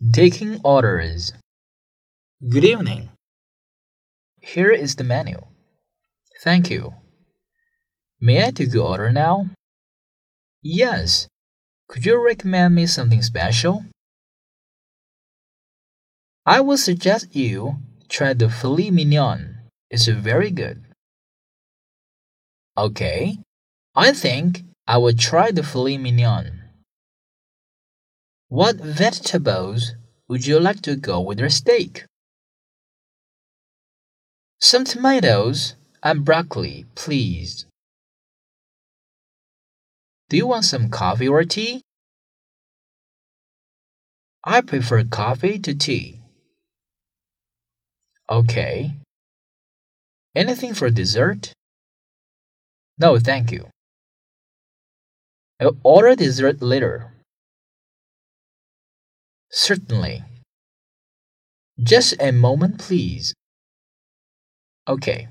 Taking orders. Good evening. Here is the menu. Thank you. May I take your order now? Yes. Could you recommend me something special? I would suggest you try the filet mignon. It's very good. Okay. I think I will try the filet mignon. What vegetables would you like to go with your steak? Some tomatoes and broccoli, please. Do you want some coffee or tea? I prefer coffee to tea. Okay. Anything for dessert? No, thank you. I'll order dessert later. Certainly. Just a moment, please. Okay.